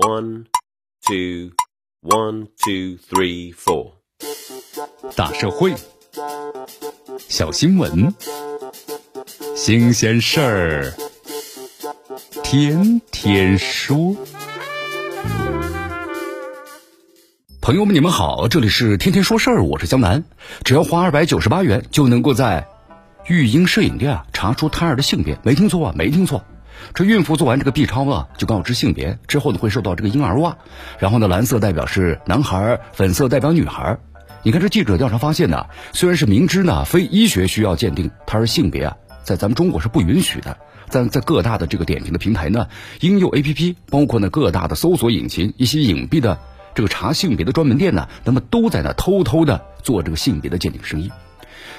One, two, one, two, three, four。大社会，小新闻，新鲜事儿，天天说。朋友们，你们好，这里是天天说事儿，我是江南。只要花二百九十八元，就能够在育婴摄影店啊查出胎儿的性别，没听错啊，没听错。这孕妇做完这个 B 超啊，就告知性别之后呢，会收到这个婴儿袜，然后呢，蓝色代表是男孩，粉色代表女孩。你看这记者调查发现呢，虽然是明知呢非医学需要鉴定胎儿性别啊，在咱们中国是不允许的，但在各大的这个点评的平台呢，婴幼 APP，包括呢各大的搜索引擎，一些隐蔽的这个查性别的专门店呢，那么都在那偷偷的做这个性别的鉴定生意。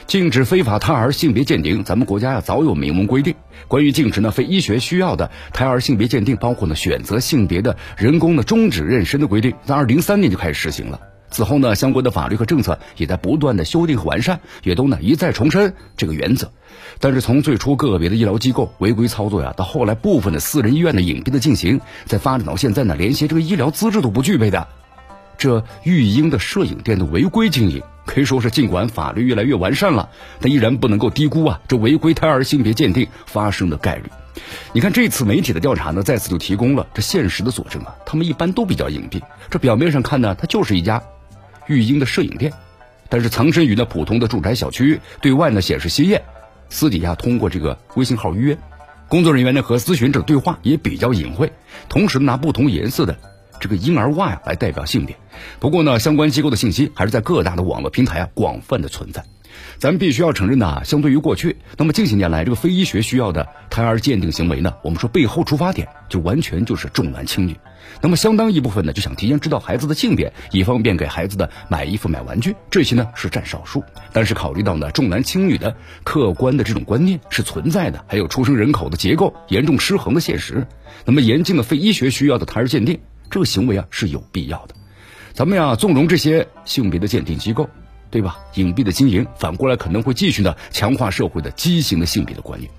禁止非法胎儿性别鉴定，咱们国家呀早有明文规定。关于禁止呢非医学需要的胎儿性别鉴定，包括呢选择性别的人工的终止妊娠的规定，在二零零三年就开始实行了。此后呢，相关的法律和政策也在不断的修订和完善，也都呢一再重申这个原则。但是从最初个别的医疗机构违规操作呀，到后来部分的私人医院的隐蔽的进行，再发展到现在呢，连些这个医疗资质都不具备的这育婴的摄影店的违规经营。可以说是，尽管法律越来越完善了，但依然不能够低估啊这违规胎儿性别鉴定发生的概率。你看这次媒体的调查呢，再次就提供了这现实的佐证啊。他们一般都比较隐蔽，这表面上看呢，它就是一家育婴的摄影店，但是藏身于那普通的住宅小区，对外呢显示鲜艳，私底下通过这个微信号预约，工作人员呢和咨询者对话也比较隐晦，同时拿不同颜色的。这个婴儿袜呀，来代表性别。不过呢，相关机构的信息还是在各大的网络平台啊广泛的存在。咱们必须要承认呐，相对于过去，那么近些年来这个非医学需要的胎儿鉴定行为呢，我们说背后出发点就完全就是重男轻女。那么相当一部分呢，就想提前知道孩子的性别，以方便给孩子的买衣服、买玩具。这些呢是占少数，但是考虑到呢重男轻女的客观的这种观念是存在的，还有出生人口的结构严重失衡的现实，那么严禁的非医学需要的胎儿鉴定。这个行为啊是有必要的，咱们呀纵容这些性别的鉴定机构，对吧？隐蔽的经营，反过来可能会继续呢强化社会的畸形的性别的观念。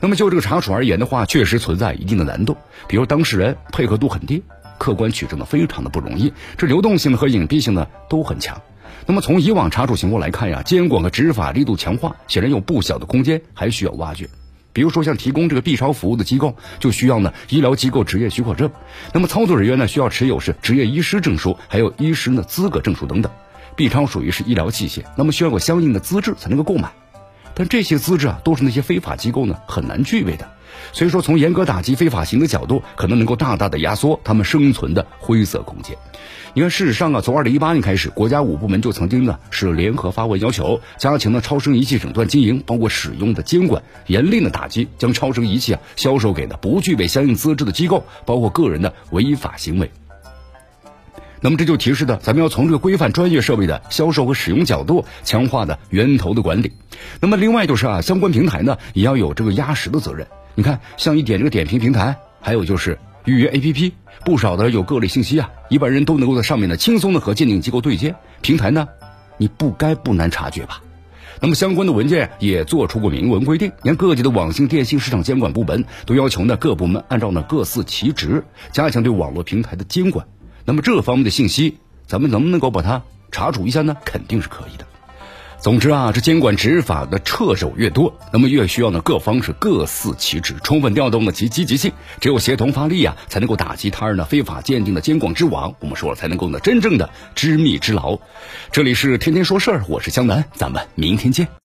那么就这个查处而言的话，确实存在一定的难度，比如当事人配合度很低，客观取证的非常的不容易，这流动性和隐蔽性呢都很强。那么从以往查处情况来看呀，监管和执法力度强化，显然有不小的空间，还需要挖掘。比如说，像提供这个 B 超服务的机构，就需要呢医疗机构执业许可证。那么操作人员呢，需要持有是执业医师证书，还有医师的资格证书等等。B 超属于是医疗器械，那么需要有相应的资质才能够购买。但这些资质啊，都是那些非法机构呢很难具备的。所以说，从严格打击非法行的角度，可能能够大大的压缩他们生存的灰色空间。你看，事实上啊，从二零一八年开始，国家五部门就曾经呢是联合发文要求加强了超声仪器诊断经营，包括使用的监管，严厉的打击将超声仪器啊销售给的不具备相应资质的机构，包括个人的违法行为。那么这就提示的，咱们要从这个规范专业设备的销售和使用角度，强化的源头的管理。那么另外就是啊，相关平台呢也要有这个压实的责任。你看，像一点这个点评平台，还有就是预约 APP。不少的有各类信息啊，一般人都能够在上面呢轻松的和鉴定机构对接。平台呢，你不该不难察觉吧？那么相关的文件也做出过明文规定，连各级的网信电信市场监管部门都要求呢各部门按照呢各司其职，加强对网络平台的监管。那么这方面的信息，咱们能不能够把它查处一下呢？肯定是可以的。总之啊，这监管执法的掣肘越多，那么越需要呢各方是各司其职，充分调动了其积极性。只有协同发力啊，才能够打击他人的非法鉴定的监管之网。我们说了，才能够呢真正的知密知牢。这里是天天说事儿，我是江南，咱们明天见。